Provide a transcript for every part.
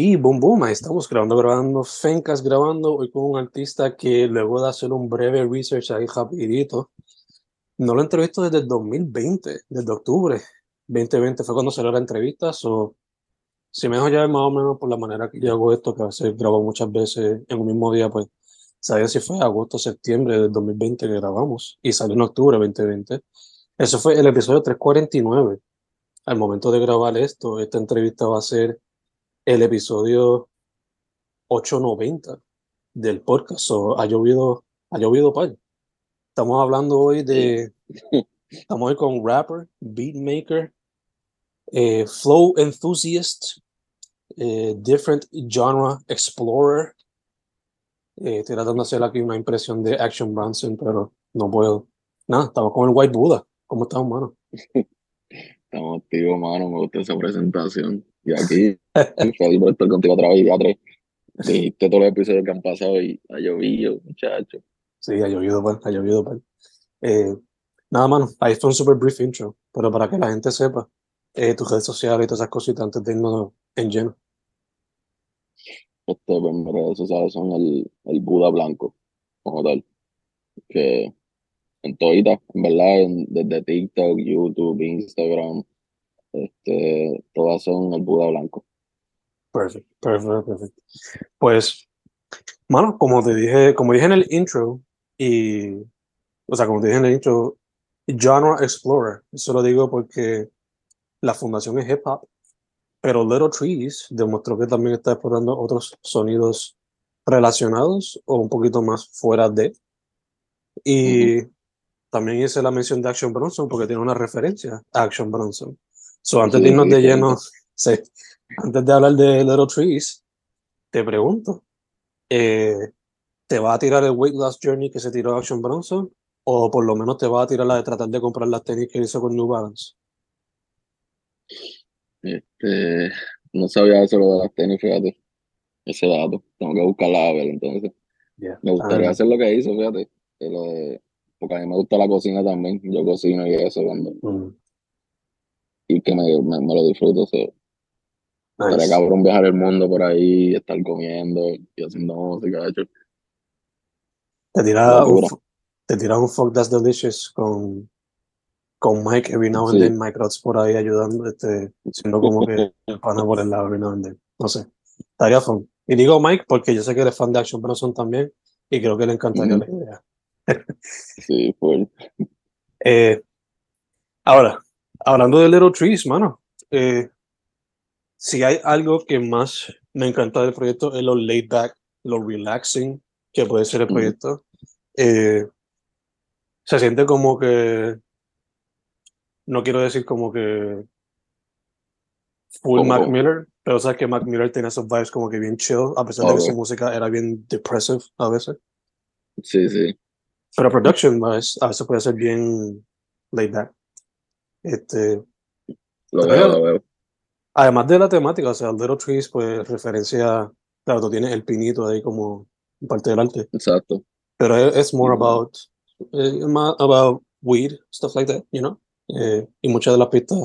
Y boom, boom, ahí estamos grabando, grabando, Fencas grabando, hoy con un artista que luego de hacer un breve research ahí rapidito, no lo entrevisto desde el 2020, desde octubre 2020 fue cuando salió la entrevista, o si me dejo ya más o menos por la manera que yo hago esto, que a veces grabo muchas veces en un mismo día, pues sabía si fue agosto septiembre del 2020 que grabamos y salió en octubre 2020. Eso fue el episodio 349. Al momento de grabar esto, esta entrevista va a ser el episodio 890 del podcast. So, ha llovido, ha llovido par. Estamos hablando hoy de, estamos hoy con rapper, beatmaker, eh, flow enthusiast, eh, different genre explorer. Eh, estoy tratando de hacer aquí una impresión de Action Bronson, pero no puedo. Nada, estamos con el White Buddha. ¿Cómo estamos, mano? Estamos activos, mano. Me gusta esa presentación. Y aquí, feliz por estar contigo otra vez, ya tres. Dijiste todos los episodios que han pasado y ha llovido, muchachos. Sí, ha llovido, pues, ha llovido, pues. Eh, nada, mano, ahí fue un super brief intro, pero para que la gente sepa, eh, tus redes sociales y todas esas cositas antes de irnos en lleno. Este, pues, mis redes sociales son el, el Buda Blanco, como tal. Que en todita, en verdad, en- desde TikTok, YouTube, Instagram, este, todas son el Buda Blanco. Perfecto, perfecto, perfecto. Pues, mano, como te dije, como dije en el intro, y, o sea, como te dije en el intro, Genre Explorer, eso lo digo porque la fundación es hip hop, pero Little Trees demostró que también está explorando otros sonidos relacionados o un poquito más fuera de. Y también hice la mención de Action Bronson porque tiene una referencia a Action Bronson. So, antes de irnos de lleno, sí, antes de hablar de Little Trees, te pregunto, eh, ¿te va a tirar el Weight Loss Journey que se tiró Action Bronson? O por lo menos te va a tirar la de tratar de comprar las tenis que hizo con New Balance. Este, no sabía eso lo de las tenis, fíjate. Ese dato. Tengo que buscarla a ver, entonces. Me gustaría Ah, hacer lo que hizo, fíjate. que lo de- porque a mí me gusta la cocina también. Yo cocino y eso, cuando, mm, y que me, me, me lo disfruto. So. Estaría nice. cabrón viajar el mundo por ahí, estar comiendo y haciendo música, hecho. Te tiras un, te tiras un Fuck That's Delicious con, con Mike every now and Sí. then. Mike Rods por ahí ayudando, este, siendo como que el pana por el lado every now and then. No sé. Estaría fun. Y digo Mike porque yo sé que eres fan de Action Bronson también y creo que le encantaría Ujú. la idea. Sí, full. Eh, ahora, hablando de Little Trees, mano, eh, si hay algo que más me encanta del proyecto es lo laid back, lo relaxing que puede ser el proyecto. Eh, se siente como que, no quiero decir como que full ¿Cómo, Mac? Miller, pero sabes que Mac Miller tiene esos vibes como que bien chill, a pesar de que su música era bien depressive a veces. Sí, sí. Pero production a veces puede ser bien laid back. Este, Lo veo, lo veo. Además de la temática, o sea, Little Trees, pues referencia, claro, tú tienes el pinito ahí como parte del arte, Exacto. pero es, es more about eh, más about weed, stuff like that, you know. Eh, y muchas de las pistas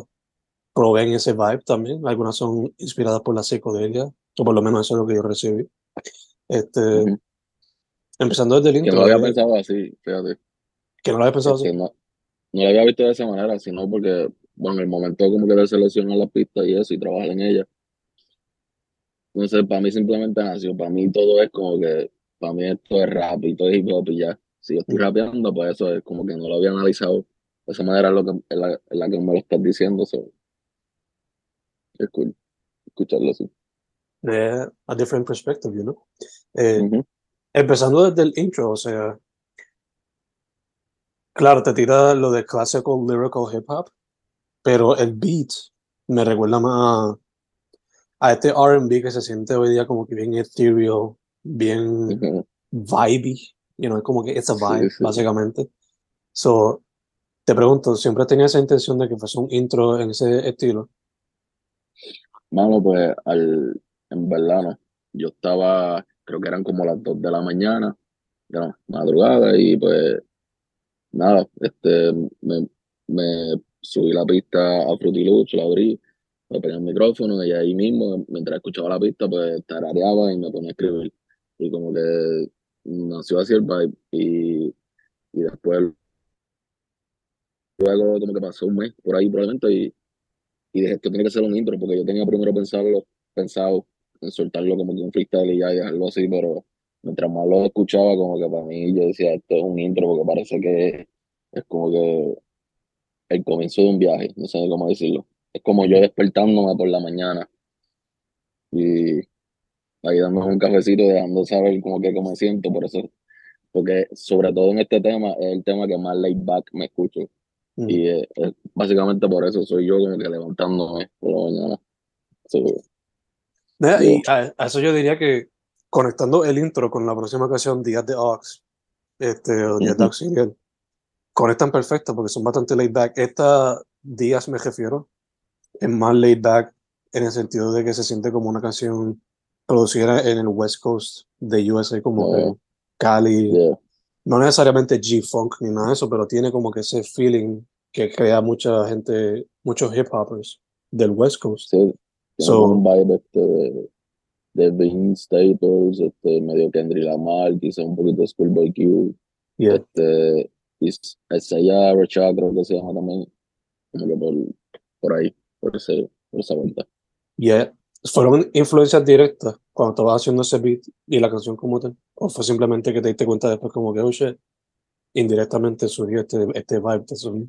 proveen ese vibe también. Algunas son inspiradas por la psicodelia, o por lo menos eso es lo que yo recibí. Este. Empezando desde el Que intro. no lo había eh, pensado así, fíjate. que no lo había pensado Este, así. no, no lo había visto de esa manera, sino porque, bueno, el momento como que de seleccionar la pista y eso y trabajar en ella. Sé, para mí simplemente nació. Para mí todo es como que, para mí esto es rap y todo es hip hop y ya. Si yo estoy rapeando, pues eso es como que no lo había analizado de esa manera, lo que, en la, en la que me lo estás diciendo. So, es cool escucharlo así. Eh, a different perspective, you know. Eh, Ujú. Empezando desde el intro, o sea, claro, te tira lo de classical lyrical hip hop, pero el beat me recuerda más a, a este R&B que se siente hoy día como que bien ethereal, bien Ujú. vibey, you know, es como que it's a Sí, vibe, sí. básicamente. So, te pregunto, ¿siempre tenía esa intención de que fuese un intro en ese estilo? Mano, pues al, en verdad no. Yo estaba, creo que eran como las 2 de la mañana, de la madrugada, y pues nada, este, me, me subí la pista a Fruity Loops, la abrí, me pegué el micrófono y ahí mismo, mientras escuchaba la pista, pues tarareaba y me ponía a escribir. Y como que nació así el vibe y, y después, luego como que pasó un mes por ahí probablemente y, y dije que tiene que ser un intro porque yo tenía primero pensarlo, pensado en soltarlo como que un freestyle y ya y dejarlo así, pero mientras más lo escuchaba como que para mí yo decía esto es un intro porque parece que es como que el comienzo de un viaje, no sé cómo decirlo. Es como yo despertándome por la mañana y ahí dándome un cafecito, dejando saber como que cómo me siento, por eso, porque sobre todo en este tema es el tema que más laid back me escucho. Mm. Y eh, es básicamente por eso soy yo como que levantándome por la mañana. So. Y a, a eso yo diría que conectando el intro con la próxima canción, Días de Ox, este, o Días de Ujú. Auxiliar, conectan perfecto porque son bastante laid back. Esta Días me refiero, es más laid back en el sentido de que se siente como una canción producida en el West Coast de USA, como Oh. que Cali, yeah. no necesariamente G-Funk ni nada de eso, pero tiene como que ese feeling que crea mucha gente, muchos hip hoppers del West Coast. Sí, So- un vibe este de, de Vince Staples, este, medio Kendrick Lamar, quizá un poquito de Schoolboy Q, Yeah. este, y Isaiah Rashad creo que se llama también, por, por ahí, por, ese, por esa vuelta. Yeah. ¿Fueron influencias directas cuando estabas haciendo ese beat y la canción como tal? ¿O fue simplemente que te diste cuenta después como que, oh shit, indirectamente surgió este, este vibe de sonido?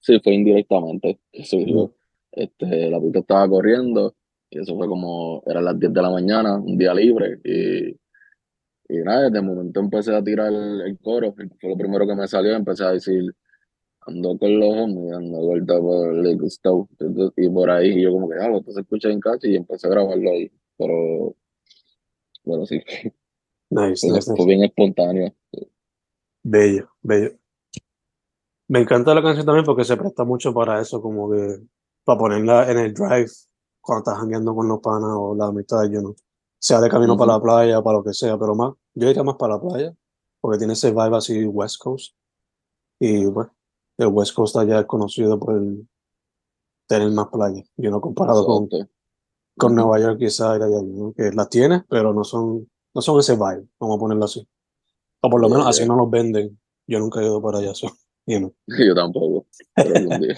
Sí, fue indirectamente que surgió. Este, la pista estaba corriendo y eso fue como, eran las 10 de la mañana, un día libre y, y nada, el momento empecé a tirar el, el coro, fue lo primero que me salió, empecé a decir, ando con los homies, ando vuelta por el Entonces, y por ahí y yo como que, ah, esto se escucha en cacho y empecé a grabarlo ahí, pero bueno, sí, Nice, fue, nice, fue nice. bien espontáneo. Bello, bello. Me encanta la canción también porque se presta mucho para eso, como que para ponerla en el drive cuando estás jangueando con los panas o la amistad, you know. Sea de camino para la playa, para lo que sea, pero más, yo diría más para la playa, porque tiene ese vibe así West Coast. Y bueno, el West Coast allá es conocido por el- tener más playa, you know, comparado con, con. Nueva York quizá y allá, you know, que las tiene, pero no son, no son ese vibe, vamos a ponerlo así. O por lo menos así no los venden. Yo nunca he ido para allá, so, you know. Yo tampoco, pero.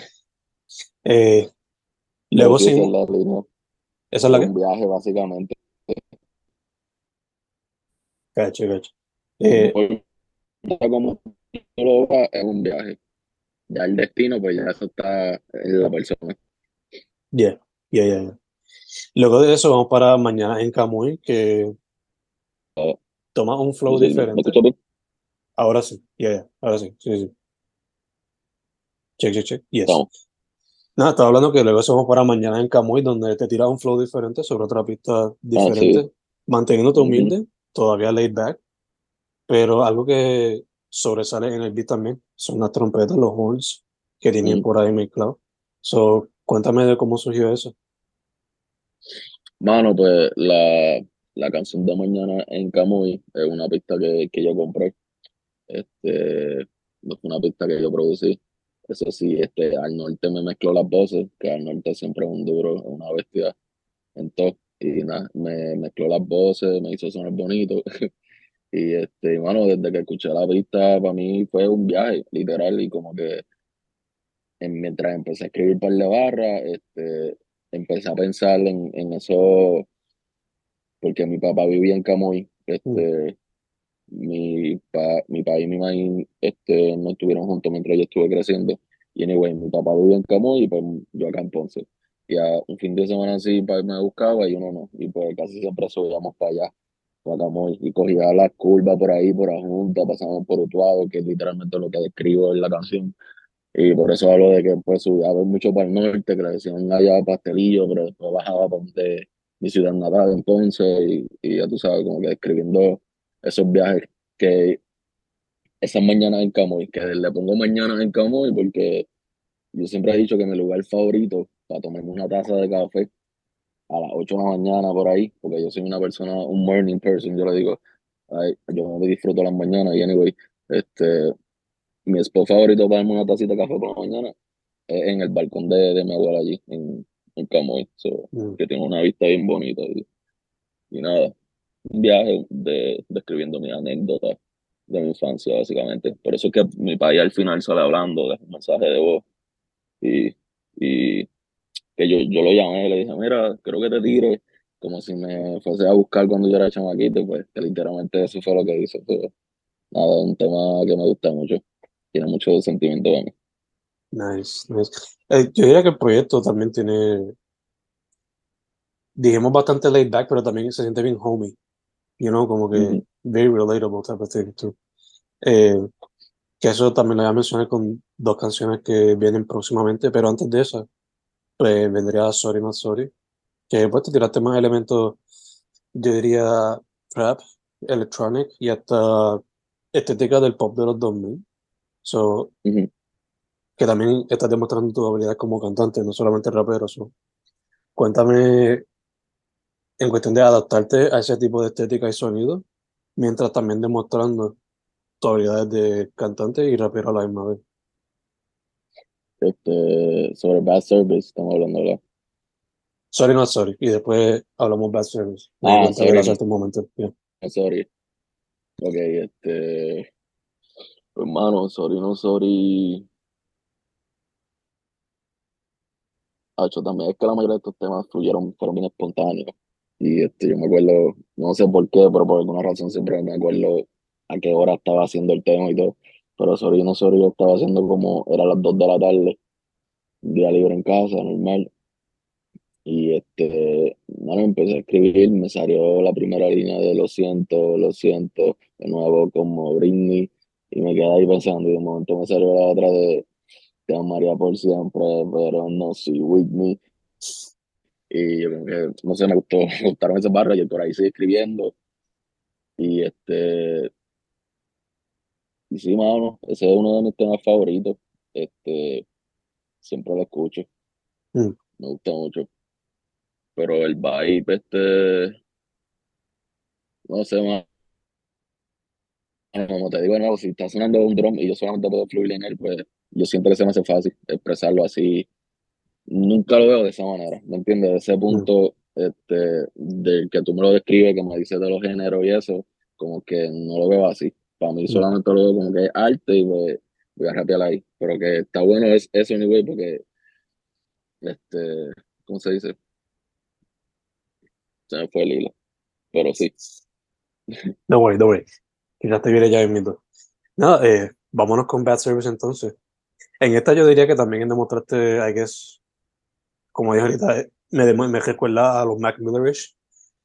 Eh, luego sí, esa es la línea. esa es la Es que. un viaje básicamente. Cacho, cacho. Eh, lo veas, es un viaje. Ya el destino, pues ya eso está en la persona. yeah, yeah, yeah. Luego de eso vamos para mañana en Camuy, que Ah, toma un flow ¿Me diferente. Ahora sí, yeah, yeah, ahora sí, sí, sí. Check, check, check. Yes. Nada, estaba hablando que luego eso vamos para mañana en Camuy, donde te tiras un flow diferente sobre otra pista diferente, manteniéndote humilde, todavía laid back, pero algo que sobresale en el beat también son las trompetas, los horns que tienen Mm. por ahí mezclados. So, cuéntame de cómo surgió eso. Mano, pues la, la canción de mañana en Camuy es una pista que, que yo compré. Este, no fue una pista que yo producí. Eso sí, este, al norte me mezcló las voces, que al norte siempre es un duro, una bestia en todo. Y nada, me mezcló las voces, me hizo sonar bonito. y este, bueno, desde que escuché la pista, para mí fue un viaje, literal, y como que mientras empecé a escribir par de barras, este, empecé a pensar en, en eso, porque mi papá vivía en Camuy, este, mi, pa, mi papá y mi mamá este, no estuvieron juntos mientras yo estuve creciendo, y anyway, mi papá vivía en Camuy y pues yo acá en Ponce. Y a un fin de semana así, me buscaba y uno no, y pues casi siempre subíamos para allá, para Camuy, y cogía las curvas por ahí, por la junta, pasamos por Utuado, que es literalmente lo que describo en la canción. Y por eso hablo de que pues subía mucho para el norte, que le decían allá pastelillo, pero después bajaba para mi ciudad natal entonces, y, y ya tú sabes, como que describiendo esos viajes que esas mañanas en Camuy, que le pongo mañanas en Camuy porque yo siempre he dicho que mi lugar favorito para tomarme una taza de café a las 8 de la mañana por ahí, porque yo soy una persona, un morning person, yo le digo, ay, yo me disfruto las mañanas y anyway, este, mi spot favorito para darme una tacita de café por la mañana es en el balcón de, de mi abuela allí, en, en Camoy, mm. que tiene una vista bien bonita. Y, y nada, un viaje de, describiendo mi anécdota de mi infancia, básicamente. Por eso es que mi país al final sale hablando de un mensaje de voz. Y, y que yo, yo lo llamé y le dije, mira, creo que te tire, como si me fuese a buscar cuando yo era chamaquito, pues literalmente eso fue lo que hice. Pero, nada, un tema que me gusta mucho tiene mucho sentimiento de mí. Nice, nice. Eh, yo diría que el proyecto también tiene, digamos, bastante laid back, pero también se siente bien homey. You know, como que very relatable type of thing too. Eh, que eso también lo voy a mencionar con dos canciones que vienen próximamente, pero antes de eso, pues vendría Sorry Not Sorry, que pues te tiraste más elementos, yo diría, trap, electronic y hasta estética del pop de los 2000. So, que también estás demostrando tu habilidad como cantante, no solamente rapero. So. Cuéntame en cuestión de adaptarte a ese tipo de estética y sonido, mientras también demostrando tus habilidades de cantante y rapero a la misma vez. Este, sobre Bad Service, estamos hablando ¿verdad? Sorry, no sorry. Y después hablamos Bad Service. Ah, sorry. Un momento. Sorry. Ok, este. Hermano, sorry, no sorry. Hacho, también es que la mayoría de estos temas fluyeron, fueron bien espontáneos. Y este, yo me acuerdo, no sé por qué, pero por alguna razón siempre me acuerdo a qué hora estaba haciendo el tema y todo. Pero sorry, no sorry, yo estaba haciendo como, era las 2 de la tarde, día libre en casa, normal. Y este, bueno, empecé a escribir, me salió la primera línea de lo siento, lo siento, de nuevo como Britney y me quedé ahí pensando y de momento me salió la otra de te amaría por siempre, pero no soy Whitney. Y yo como que, no sé, me gustó, me gustaron esas barras y por ahí sigue escribiendo. Y este, y sí, mano, ese es uno de mis temas favoritos. Este, siempre lo escucho. Mm. Me gusta mucho. Pero el vibe, este, no sé, más como te digo de nuevo, si está sonando un drum y yo solamente puedo fluir en él, pues yo siento que se me hace fácil expresarlo así. Nunca lo veo de esa manera, ¿me entiendes? De ese punto este, del que tú me lo describes, que me dices de los géneros y eso, como que no lo veo así. Para mí solamente lo veo como que es arte y pues, voy a rapear ahí. Pero que está bueno es eso, anyway, porque, este, ¿cómo se dice? Se me fue el hilo. Pero sí. No worry, no worry. Quizás te viene ya invito. Nada, eh, vámonos con Bad Service entonces. En esta yo diría que también demostraste, I guess, como dije ahorita, eh, me, me recuerda a los Mac Millerish,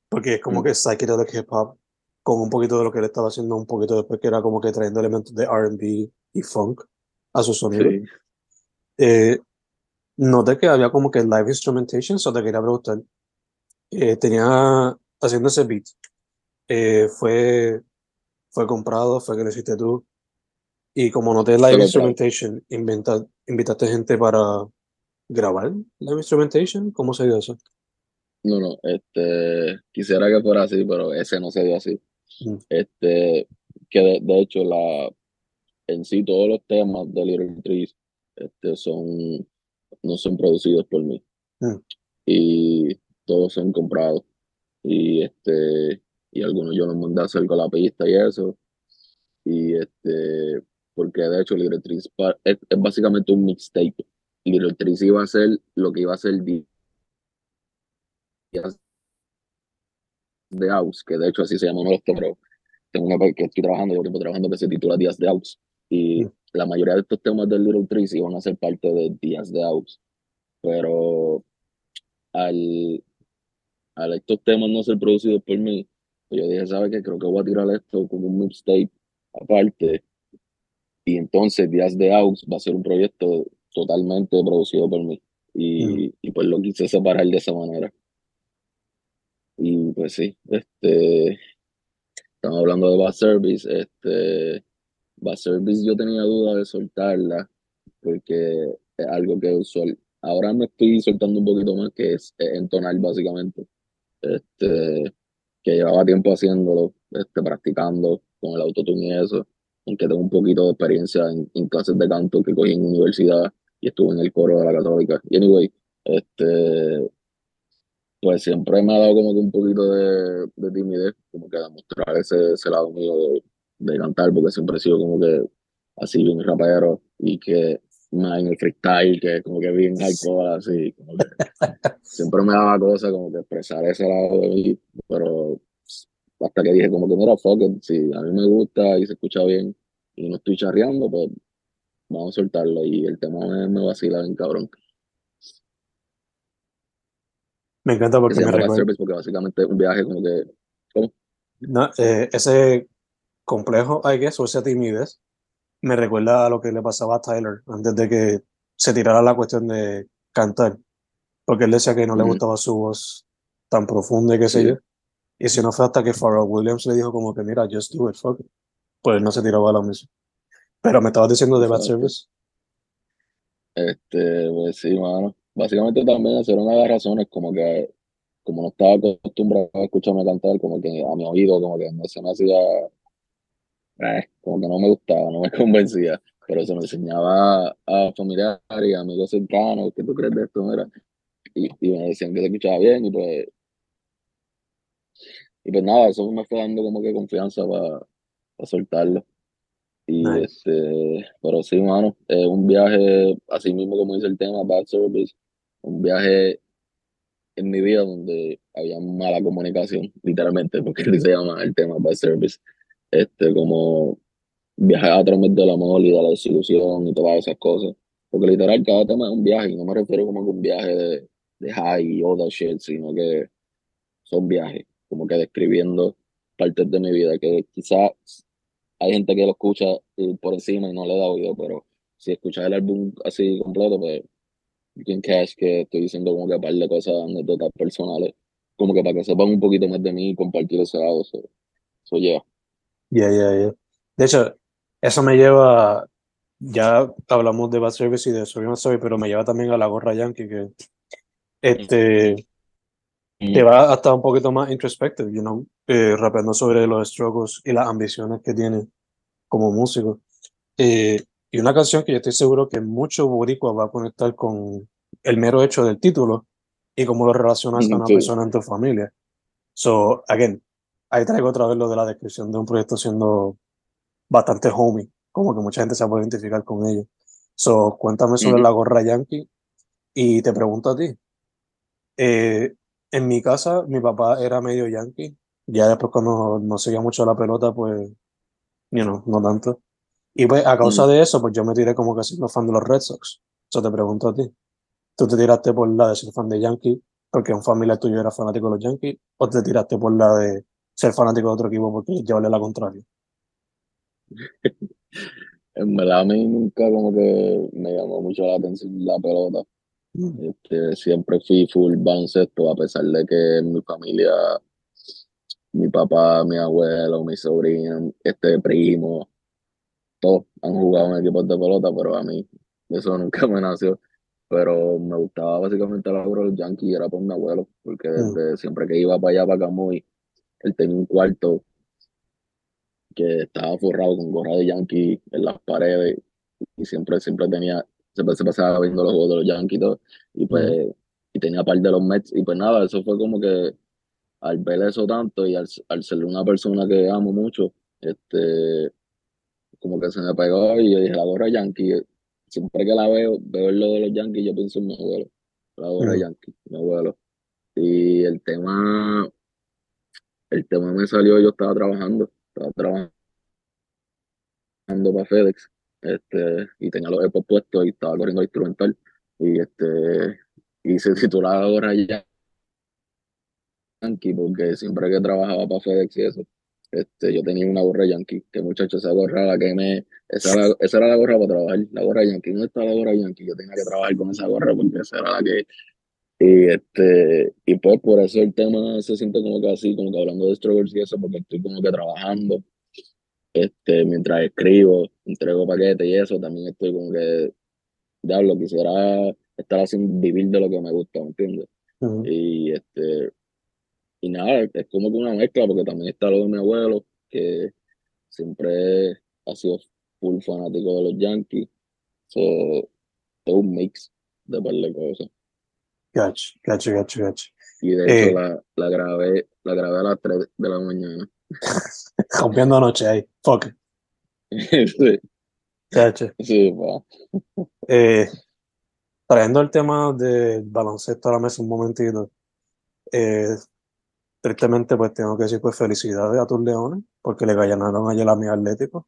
porque es como mm. que psychedelic hip hop, con un poquito de lo que él estaba haciendo un poquito después, que era como que trayendo elementos de RB y funk a su sonido. Eh, noté que había como que live instrumentation, so te quería preguntar. Eh, tenía haciendo ese beat. Eh, fue fue comprado, fue que lo hiciste tú. Y como noté live instrumentation, inventa, invitaste gente para grabar live instrumentation. ¿Cómo se dio eso? No, no, este, quisiera que fuera así, pero ese no se dio así. Mm. Este, que de, hecho la, en sí todos los temas de Little Trees este, son, no son producidos por mí. Mm. Y todos son comprados. Y este, y algunos yo los mandé a hacer con la pista y eso. Y este, porque de hecho Little Trees es, es básicamente un mixtape. Little Trees iba a ser lo que iba a ser días de House, que de hecho así se llama uno de los temas. Tengo una que estoy trabajando, llevo tiempo trabajando que se titula Días de House. Y Mm. la mayoría de estos temas del Little Trees iban a ser parte de Días de House. Pero al, al estos temas no ser producidos por mí, pues yo dije, ¿sabes qué? Creo que voy a tirar esto como un mixtape aparte. Y entonces Días de House va a ser un proyecto totalmente producido por mí. Y, y pues lo quise separar de esa manera. Y pues sí, este, estamos hablando de Bad Service. Este, Bad Service yo tenía duda de soltarla porque es algo que usual. Ahora me estoy soltando un poquito más, que es entonar básicamente. Este, que llevaba tiempo haciéndolo, este, practicando con el autotune y eso. Aunque tengo un poquito de experiencia en, en clases de canto que cogí en universidad y en el coro de la católica. Y anyway, este, pues siempre me ha dado como que un poquito de, de timidez, como que demostrar ese, ese lado mío de, de cantar, porque siempre he sido como que así bien rapero y que más en el freestyle, que como que bien hardcore, así, como que siempre me daba cosa como que expresar ese lado de mí, pero hasta que dije como que mira, fuck it, si a mí me gusta y se escucha bien y no estoy charreando, pues vamos a soltarlo y el tema me, me vacila bien cabrón. Me encanta Que porque me recuerda. Porque básicamente es un viaje como que, ¿cómo? No, eh, ese complejo, I guess, o esa timidez, me recuerda a lo que le pasaba a Tyler antes de que se tirara la cuestión de cantar. Porque él decía que no le gustaba su voz tan profunda y qué sé Sí. yo. Y si no fue hasta que Pharrell Williams le dijo como que, mira, just do it, fuck it. Pues él no se tiraba a la mesa. Pero me estabas diciendo de Bad. Service. Este, pues sí, mano. Básicamente también era una de las razones, como que, como no estaba acostumbrado a escucharme cantar, como que a mi oído, como que no se me hacía, eh, como que no me gustaba, no me convencía, pero se me enseñaba a familiares y amigos cercanos, ¿qué tú crees de esto? Mira? Y, y me decían que se escuchaba bien, y pues, y pues nada, eso me fue dando como que confianza para soltarlo. Y Nice. este, pero sí, mano, es un viaje, así mismo como dice el tema, Bad Service, un viaje en mi vida donde había mala comunicación, literalmente, porque así se llama el tema Bad Service, este, como viajar a través del amor y de la desilusión y todas esas cosas, porque literal cada tema es un viaje, y no me refiero como que un viaje de, de high y all that shit, sino que son viajes, como que describiendo partes de mi vida que quizás hay gente que lo escucha eh, por encima y no le da oído, pero si escuchas el álbum así completo, pues you can catch que estoy diciendo como que un par de cosas, anécdotas personales, como que para que sepan un poquito más de mí y compartir ese lado. So, so yeah. Ya, ya, ya. De hecho, eso me lleva, ya hablamos de Bad Service y de Sorry, pero me lleva también a la gorra Yankee, que este, te va hasta un poquito más introspective, you know, eh, rapeando sobre los struggles y las ambiciones que tiene como músico. Eh, y una canción que yo estoy seguro que mucho boricua va a conectar con el mero hecho del título y cómo lo relacionas a una Sí. persona en tu familia. So, again, ahí traigo otra vez lo de la descripción de un proyecto siendo bastante homie, como que mucha gente se puede identificar con ello. So, cuéntame sobre la gorra Yankee y te pregunto a ti. Eh, en mi casa, mi papá era medio Yankee. Ya después cuando no seguía mucho la pelota, pues, you know, no tanto. Y pues a causa Ujú. de eso, pues yo me tiré como que siendo fan de los Red Sox. So te pregunto a ti. ¿Tú te tiraste por la de ser fan de Yankee porque un familiar tuyo era fanático de los Yankees? ¿O te tiraste por la de ser fanático de otro equipo porque llevarle la contraria? En verdad a mí nunca como que me llamó mucho la atención la pelota. Este, siempre fui full baloncesto, a pesar de que en mi familia, mi papá, mi abuelo, mi sobrino, este primo, todos han jugado en equipos de pelota, pero a mí eso nunca me nació. Pero me gustaba básicamente la obra de los Yankees y era por mi abuelo, porque desde siempre que iba para allá, para Camuy, él tenía un cuarto que estaba forrado con gorra de Yankee en las paredes y siempre, siempre tenía, se pasaba viendo los juegos de los Yankees y todo, y pues, y tenía parte de los Mets, y pues nada, eso fue como que al ver eso tanto y al, al ser una persona que amo mucho, este, como que se me pegó y yo dije, la gorra Yankee, siempre que la veo, veo lo de los Yankees, yo pienso en mi abuelo, la gorra Yankee, mi abuelo. Y el tema, el tema me salió, yo estaba trabajando, estaba trabajando para FedEx, este, y tenía los EPOS puestos y estaba corriendo instrumental, y este, y se titulaba la gorra Yankee, porque siempre que trabajaba para FedEx y eso, este, yo tenía una gorra Yankee, que muchacho, esa gorra la que me, esa era, esa era la gorra para trabajar, la gorra Yankee, ¿dónde está la gorra Yankee? Yo tenía que trabajar con esa gorra porque esa era la que, y este, y pues por eso el tema se siente como que así, como que hablando de struggles y eso, porque estoy como que trabajando, este, mientras escribo, entrego paquetes y eso, también estoy como que, diablo, quisiera estar haciendo, vivir de lo que me gusta, ¿me entiendes? Y este, y nada, es como que una mezcla, porque también está lo de mi abuelo, que siempre ha sido full fanático de los Yankees. So, es un mix de par de cosas. Gacho, gacho, gacho, gacho. Y de hecho eh, la, la, grabé, la grabé a las 3 de la mañana. Rompiendo anoche ahí. Fuck. sí. Gacho. Sí, va. Eh, trayendo el tema del baloncesto a la mesa un momentito. Eh, tristemente, pues tengo que decir pues felicidades a tus leones, porque le ganaron ayer a mi Atlético.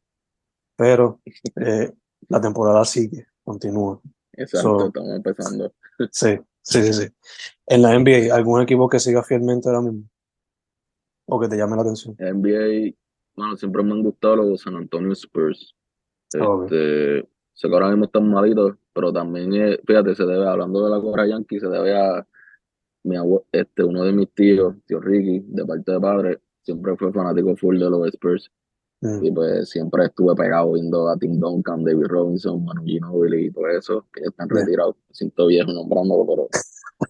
Pero eh, la temporada sigue, continúa. Exacto, estamos empezando. Sí, sí, sí, sí. En la NBA, ¿algún equipo que siga fielmente ahora mismo? ¿O que te llame la atención? En NBA, bueno, siempre me han gustado los San Antonio Spurs. Este, sé que ahora mismo están malitos, pero también, fíjate, se debe, hablando de la Cobra Yankee, se debe a mi este, uno de mis tíos, tío Ricky, de parte de padre, siempre fue fanático full de los Spurs. Mm. Y pues siempre estuve pegado viendo a Tim Duncan, David Robinson, Manu Ginobili y todo eso, que están retirados. siento viejo nombrándolo, pero,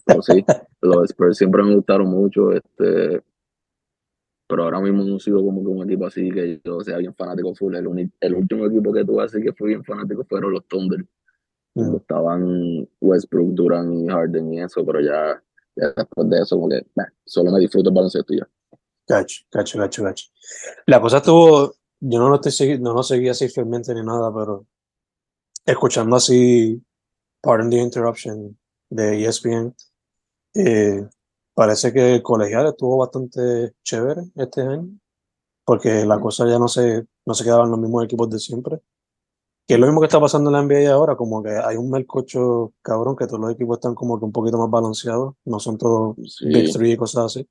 pero sí, los Spurs siempre me gustaron mucho. Este, pero ahora mismo no sigo como que un equipo así que yo sea bien fanático full. El, el último equipo que tuve así que fui bien fanático fueron los Thunder. Mm. Estaban Westbrook, Durant y Harden y eso, pero ya después de eso, como que solo me disfruto el baloncesto ya. Cacho, cacho, cacho, cacho. La cosa estuvo, yo no lo, estoy, no lo seguí así fielmente ni nada, pero escuchando así Pardon the Interruption de ESPN, eh, parece que el colegial estuvo bastante chévere este año, porque la cosa ya no se, no se quedaban los mismos equipos de siempre. Que es lo mismo que está pasando en la NBA ahora, como que hay un melcocho cabrón, que todos los equipos están como que un poquito más balanceados, no son todos Big Three y cosas así. O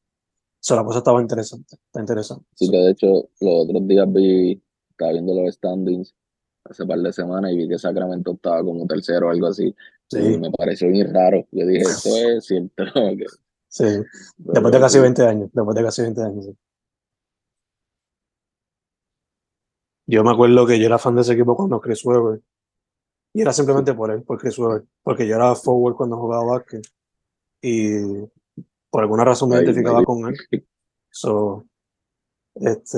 sea, la cosa estaba interesante, está interesante. Sí, que de hecho los otros días vi, estaba viendo los standings hace par de semanas y vi que Sacramento estaba como tercero o algo así. Sí. Y me pareció bien raro. Yo dije, esto es cierto. Sí, después de casi 20 años, después de casi 20 años. Sí. Yo me acuerdo que yo era fan de ese equipo cuando Chris Webber. Y era simplemente por él, por Chris Webber. Porque yo era forward cuando jugaba básquet. Y por alguna razón me identificaba con él. So, este,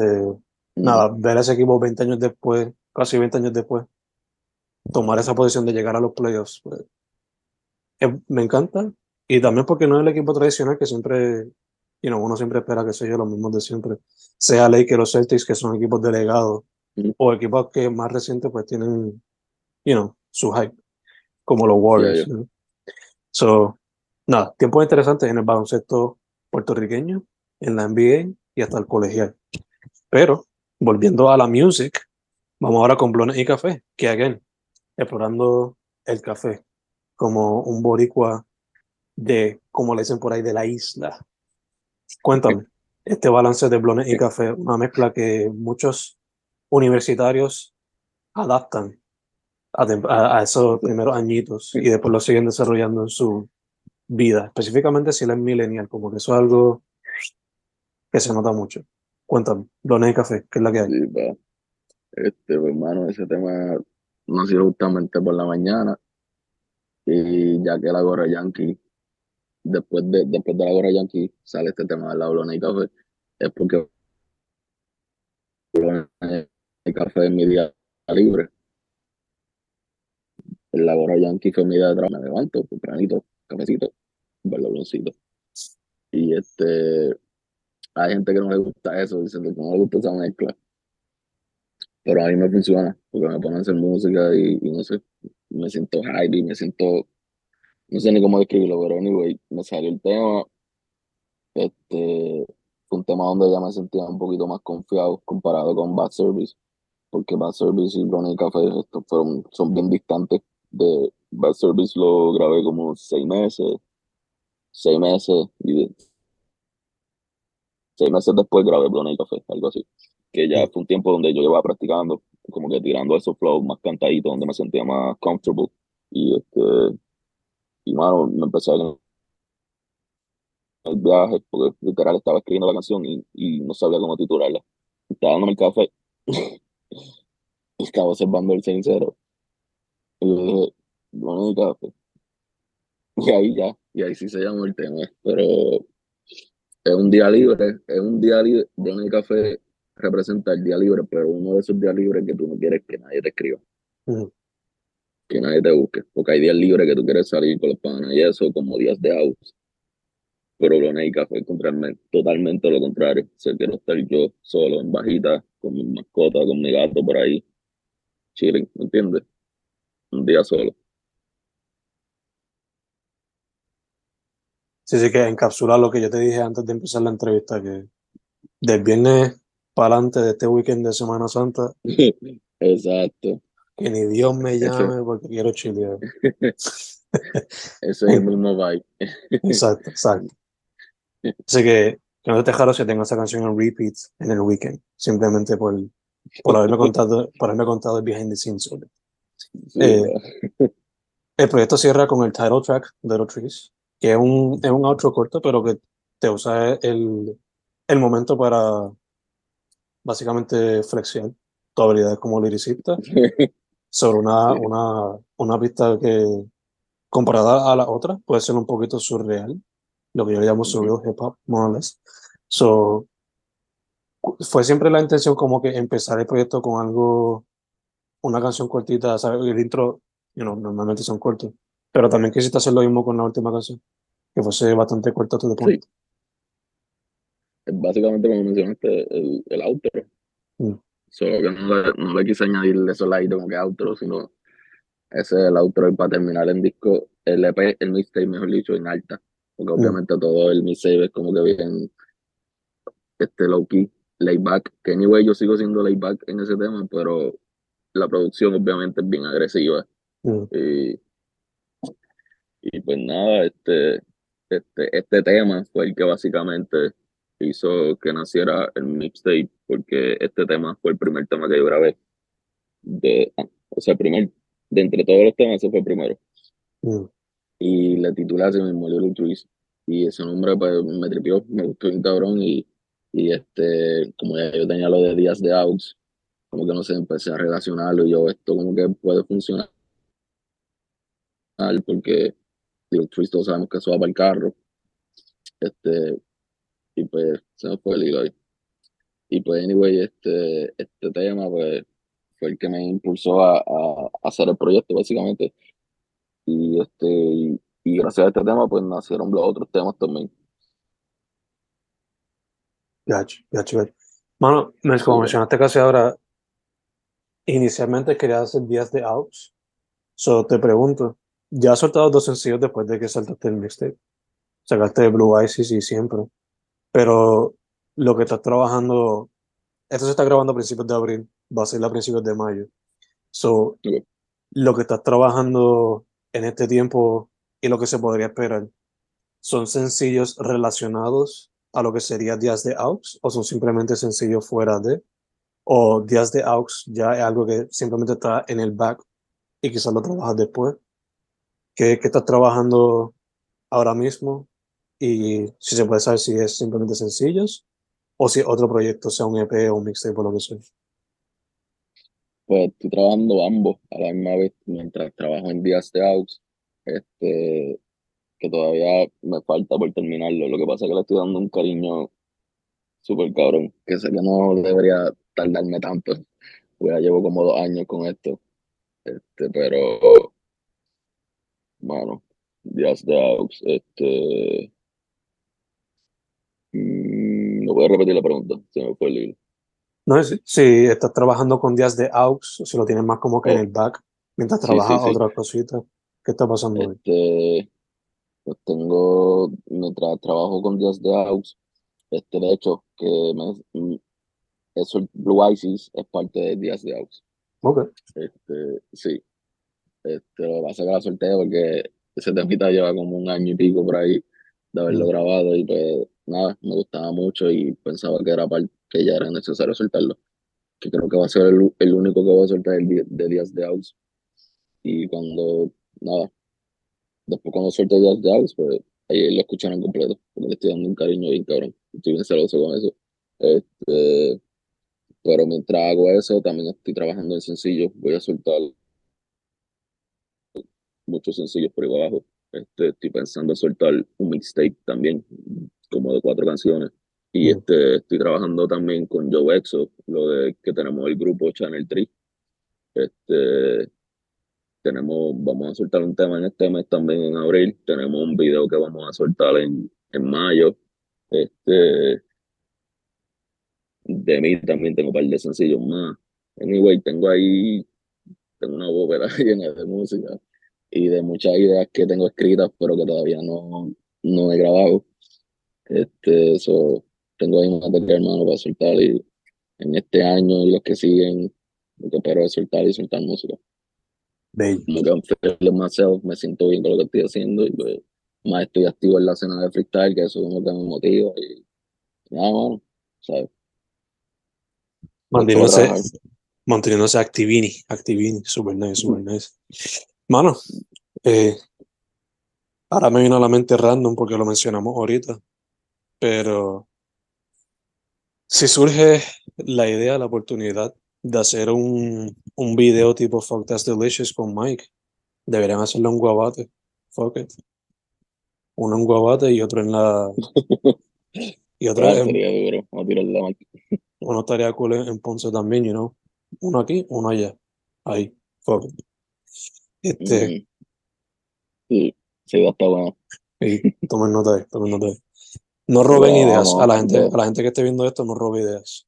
nada, ver a ese equipo 20 años después, casi 20 años después, tomar esa posición de llegar a los playoffs, pues, me encanta. Y también porque no es el equipo tradicional que siempre, you know, uno siempre espera que sea los mismos de siempre. Sea Ley que los Celtics, que son equipos delegados o equipos que más recientes pues tienen, you know, su hype, como los Warriors. So, nada, tiempos interesantes en el baloncesto puertorriqueño, en la NBA y hasta el colegial. Pero, volviendo a la music, vamos ahora con Blones y Café, que again, explorando el café como un boricua de, como le dicen por ahí, de la isla. Cuéntame, este balance de Blones y Café, una mezcla que muchos universitarios adaptan a, esos primeros añitos y después lo siguen desarrollando en su vida, específicamente si él es millennial, como que eso es algo que se nota mucho. Cuéntame, Dones y Café, ¿qué es la que hay? Este, pues, hermano, ese tema nació justamente por la mañana y ya que la gorra yankee, después de, después de la gorra yankee sale este tema de la Blones y Café, es porque el café en mi día libre. El labor yankee fue mi día de trabajo. Me levanto tempranito, cafecito, balloncito. Y este, hay gente que no le gusta eso, diciendo que no le gusta esa mezcla. Pero a mí me funciona, porque me ponen a hacer música y, y no sé, me siento hype y me siento, no sé ni cómo describirlo, pero anyway, me salió el tema. Este, fue un tema donde ya me sentía un poquito más confiado comparado con Bad Service, porque Bad Service y Brownie Café estos fueron, son bien distantes. De Bad Service lo grabé como seis meses, seis meses, y seis meses después grabé Brownie Café, algo así. Que ya fue un tiempo donde yo llevaba practicando, como que tirando esos flows más cantaditos, donde me sentía más comfortable. Y este, y mano, me empecé a el viaje, porque literal estaba escribiendo la canción y, y no sabía cómo titularla. Estaba dándome el café. estaba observando el sincero. Y yo dije, bueno, el café. Y ahí ya, y ahí sí se llamó el tema. Pero es un día libre, es un día libre. Bueno, el café representa el día libre, pero uno de esos días libres que tú no quieres que nadie te escriba. Que nadie te busque. Porque hay días libres que tú quieres salir con los panas y eso, como días de out pero Bloneika fue totalmente lo contrario. Se quiero estar yo solo, en bajita, con mi mascota, con mi gato por ahí, chilling, ¿me entiendes? Un día solo. Sí, sí, que encapsula lo que yo te dije antes de empezar la entrevista, que del viernes para adelante de este weekend de Semana Santa. Exacto. Que ni Dios me llame porque quiero chilear. Ese es el mismo vibe. exacto, exacto. Así que, que no te dejaros que tenga esa canción en repeat en el weekend, simplemente por, por haberme contado, por haberme contado el behind the scenes. Eh, el proyecto cierra con el title track, Little Trees, que es un, es un outro corto, pero que te usa el, el momento para básicamente flexionar tu habilidad como liricista sobre una, una, una pista que comparada a la otra puede ser un poquito surreal lo que yo llamo surreal hip hop, more or less. So, fue siempre la intención como que empezar el proyecto con algo, una canción cortita, ¿sabes? El intro, you know, normalmente son cortos, pero también quisiste hacer lo mismo con la última canción, que fuese bastante corta todo el Básicamente, como mencionaste, el, el outro. Mm. Solo que no le, no le quise añadir esos likes como que outro, sino ese es el outro para terminar el disco, el EP, el mixtape, mejor dicho, en alta porque mm. obviamente todo el mixtape es como que bien este low key, layback, que anyway yo sigo siendo layback en ese tema, pero la producción obviamente es bien agresiva. Mm. Y, y, pues nada, este, este, este tema fue el que básicamente hizo que naciera el mixtape, porque este tema fue el primer tema que yo grabé. De, o sea, primer, de entre todos los temas, ese fue el primero. Mm y le titulé así mismo Little Trees. Y ese nombre pues me tripió, me gustó un cabrón y, y este, como ya yo tenía lo de días de outs, como que no sé, empecé a relacionarlo y yo esto como que puede funcionar porque Trees todos sabemos que eso va para el carro. Este, y pues se me fue el hilo ahí. Y pues anyway, este, este tema pues fue el que me impulsó a, a hacer el proyecto básicamente y este y, gracias a este tema pues nacieron los otros temas también. Gacho, gacho, gacho. Mano, como mencionaste casi ahora, inicialmente quería hacer días de outs. Solo te pregunto, ya has soltado dos sencillos después de que saltaste el mixtape. Sacaste Blue Isis y siempre. Pero lo que estás trabajando, esto se está grabando a principios de abril, va a ser a principios de mayo. So, lo que estás trabajando en este tiempo y lo que se podría esperar? ¿Son sencillos relacionados a lo que sería días de AUX o son simplemente sencillos fuera de? ¿O días de AUX ya es algo que simplemente está en el back y quizás lo trabajas después? ¿Qué, qué estás trabajando ahora mismo? Y si se puede saber si es simplemente sencillos o si otro proyecto, sea un EP o un mixtape o lo que sea pues estoy trabajando ambos a la misma vez mientras trabajo en días de House, este, que todavía me falta por terminarlo. Lo que pasa es que le estoy dando un cariño súper cabrón, que sé que no debería tardarme tanto. Pues ya llevo como dos años con esto. Este, pero, bueno, Días de Aux, este. Voy a repetir la pregunta, se me fue el hilo. No es si estás trabajando con días de aux si lo tienes más como que en Oh. el back mientras trabajas sí, sí. otras cositas. ¿Qué está pasando hoy? Este, pues tengo, mientras trabajo con días de Aux, este, de hecho, que me, mm, eso, Blue Isis es parte de días de Aux. Ok. Este, sí. Este, lo pasa es que la solté porque ese temita lleva como un año y pico por ahí de haberlo Mm. grabado y pues nada, me gustaba mucho y pensaba que era parte, que ya era necesario soltarlo. Que creo que va a ser el, el único que voy a soltar el di- de Días de House. Y cuando, nada, después cuando suelte Días de House, pues ahí lo escucharán completo, porque le estoy dando un cariño bien cabrón. Estoy bien celoso con eso. Este, pero mientras hago eso, también estoy trabajando en sencillos. Voy a soltar muchos sencillos por ahí abajo. Este, estoy pensando en soltar un mixtape también, como de cuatro canciones. Y Mm. este, estoy trabajando también con Joe Exo, lo de que tenemos el grupo Channel 3. Este, tenemos, vamos a soltar un tema en este mes también en abril. Tenemos un video que vamos a soltar en, en mayo. Este, de mí también tengo un par de sencillos más. Anyway, tengo ahí, tengo una bóveda llena de música y de muchas ideas que tengo escritas, pero que todavía no, no he grabado. Este, eso, tengo ahí más de que hermano para soltar y en este año y los que siguen, lo que espero es soltar y soltar música. Bello. Como que myself, me siento bien con lo que estoy haciendo y pues, más estoy activo en la escena de freestyle, que eso es lo que me motiva y nada, mano, ¿sabes? Manteniéndose, manteniéndose activini, activini, super nice, super nice. Mano, eh, ahora me vino a la mente random porque lo mencionamos ahorita, pero si surge la idea, la oportunidad de hacer un, un video tipo Fuck That's Delicious con Mike, deberían hacerlo en Guabate. Fuck it. Uno en Guabate y otro en la. Y otro Ah, en, duro, a uno estaría cool en, Ponce también, you know. Uno aquí, uno allá. Ahí. Fuck it. Este, Mm. Sí, sí, está bueno. y tomen nota ahí, tomen nota ahí. No roben Vamos, ideas. A la gente, vamos. a la gente que esté viendo esto, no robe ideas.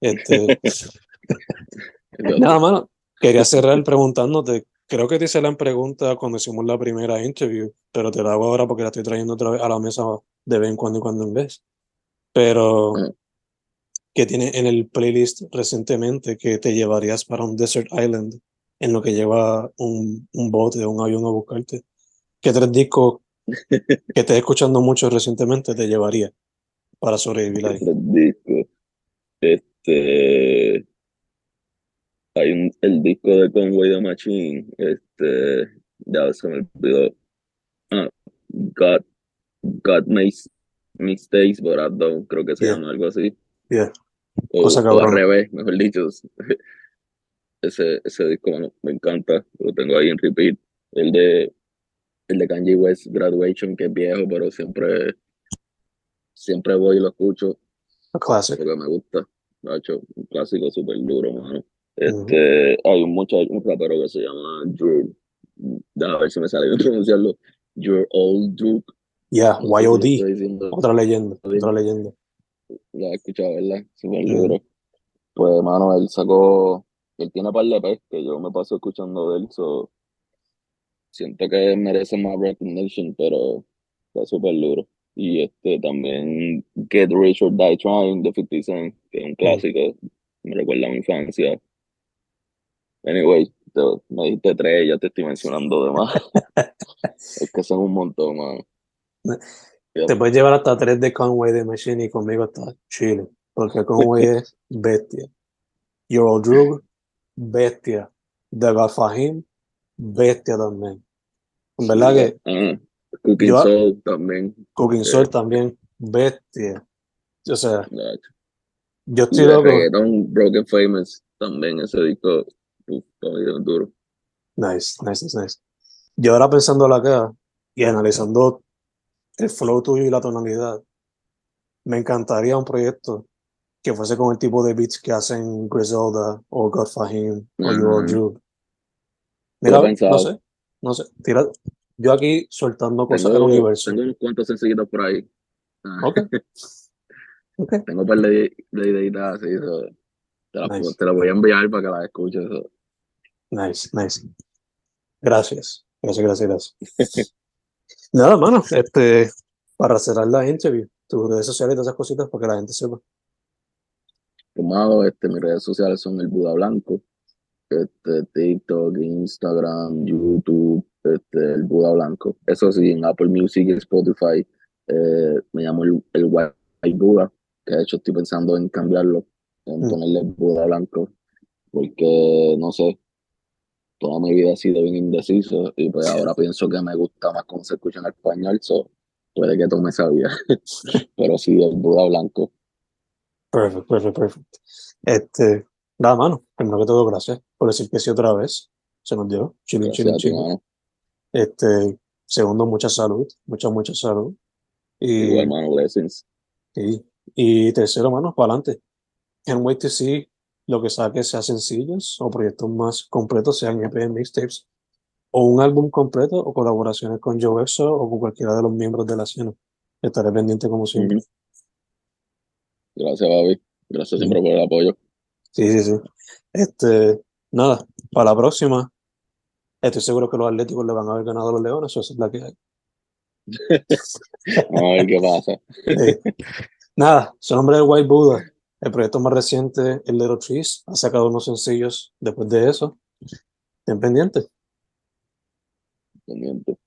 Este, nada, mano. Quería cerrar preguntándote. Creo que te hice la pregunta cuando hicimos la primera interview, pero te la hago ahora porque la estoy trayendo otra vez a la mesa de vez en cuando y cuando en vez. Pero, Ajá. ¿qué tiene en el playlist recientemente que te llevarías para un desert island en lo que lleva un, un bote o un avión a buscarte? ¿Qué tres discos que estés escuchando mucho recientemente te llevaría para sobrevivir ahí? Tres discos. Este. Hay un, el disco de Conway the Machine. Este. Ya se me olvidó. Ah, God, God makes mistakes, but I don't. Creo que se Yeah. llama algo así. Yeah. O, Cosa o al revés, mejor dicho. Ese, ese disco mano, me encanta. Lo tengo ahí en repeat. El de, el de Kanye West Graduation, que es viejo, pero siempre, siempre voy y lo escucho. A classic. porque me gusta. Ha hecho un clásico súper duro, mano. Este, hay un muchacho, un rapero que se llama Drew. Déjame ver si me sale bien pronunciarlo. Your Old Duke. Yeah, YOD. Otra leyenda, otra leyenda. Lo has escuchado, ¿verdad? Súper Ujú. duro. Pues, mano, él sacó. Él tiene par de EPs que yo me paso escuchando de él. So, siento que merece más recognition, pero está súper duro. Y este también Get Rich or Die Trying de 50 Cent, que es un clásico. Me recuerda a mi infancia. Anyway, te- me dijiste tres, ya te estoy mencionando de más. es que son un montón, mano. Te puedes llevar hasta tres de Conway de Machine y conmigo está chile. Porque Conway es bestia. Your Old Drug, bestia. The Fahim, bestia también. En verdad que Ah, Cooking Yo- Soul también. Cooking Sí. Soul también, bestia. O sea, ya. yo Y estoy loco. reggaeton, Broken Famous también, ese disco, duro. Nice, nice, nice, nice. Yo ahora pensando acá y analizando el flow tuyo y la tonalidad, me encantaría un proyecto que fuese con el tipo de beats que hacen Griselda o God Fahim o You or Ujú. Drew. Lo he Mira, no sé, no sé, tira, yo aquí soltando cosas del universo. tengo unos cuantos sencillitos por ahí. Ah, Ok, ok, Tengo un par de, de ideitas así. so, te, las Nice. las voy a enviar para que las escuches. so. nice, nice. Gracias, gracias, gracias, gracias. Nada, mano, este, para cerrar la interview, tus redes sociales y todas esas cositas para que la gente sepa. Tomado, este, mis redes sociales son el Buda Blanco. Este, TikTok, Instagram, YouTube, este, el Buda Blanco. Eso sí, en Apple Music y Spotify eh, me llamo el, el White Buda, que de hecho estoy pensando en cambiarlo, en Mm. ponerle Buda Blanco, porque no sé, toda mi vida he sido bien indeciso y pues ahora pienso que me gusta más cómo se escucha en español, so puede que tome esa vía. Pero sí, el Buda Blanco. Perfecto, perfecto, perfecto. Este, nada, mano, primero que todo, gracias por decir que sí otra vez. Se nos dio, chilling, chilling, chilling. Este, segundo, mucha salud, mucha, mucha salud. Y, Igual, mano, blessings. y, y tercero, mano, para adelante. Can't wait to see lo que saque, sea sencillos o proyectos más completos, sean EP, mixtapes, o un álbum completo, o colaboraciones con Joe Exo o con cualquiera de los miembros de la escena. Estaré pendiente como siempre. Gracias, Babi. Gracias siempre por el apoyo. Sí, sí, sí. Este, nada, para la próxima, estoy seguro que los Atléticos le van a haber ganado a los Leones, o esa es la que hay. Vamos a ver qué pasa. Nada, su nombre es White Buddha. El proyecto más reciente, el Little Trees, ha sacado unos sencillos después de eso. Estén pendientes. Pendiente.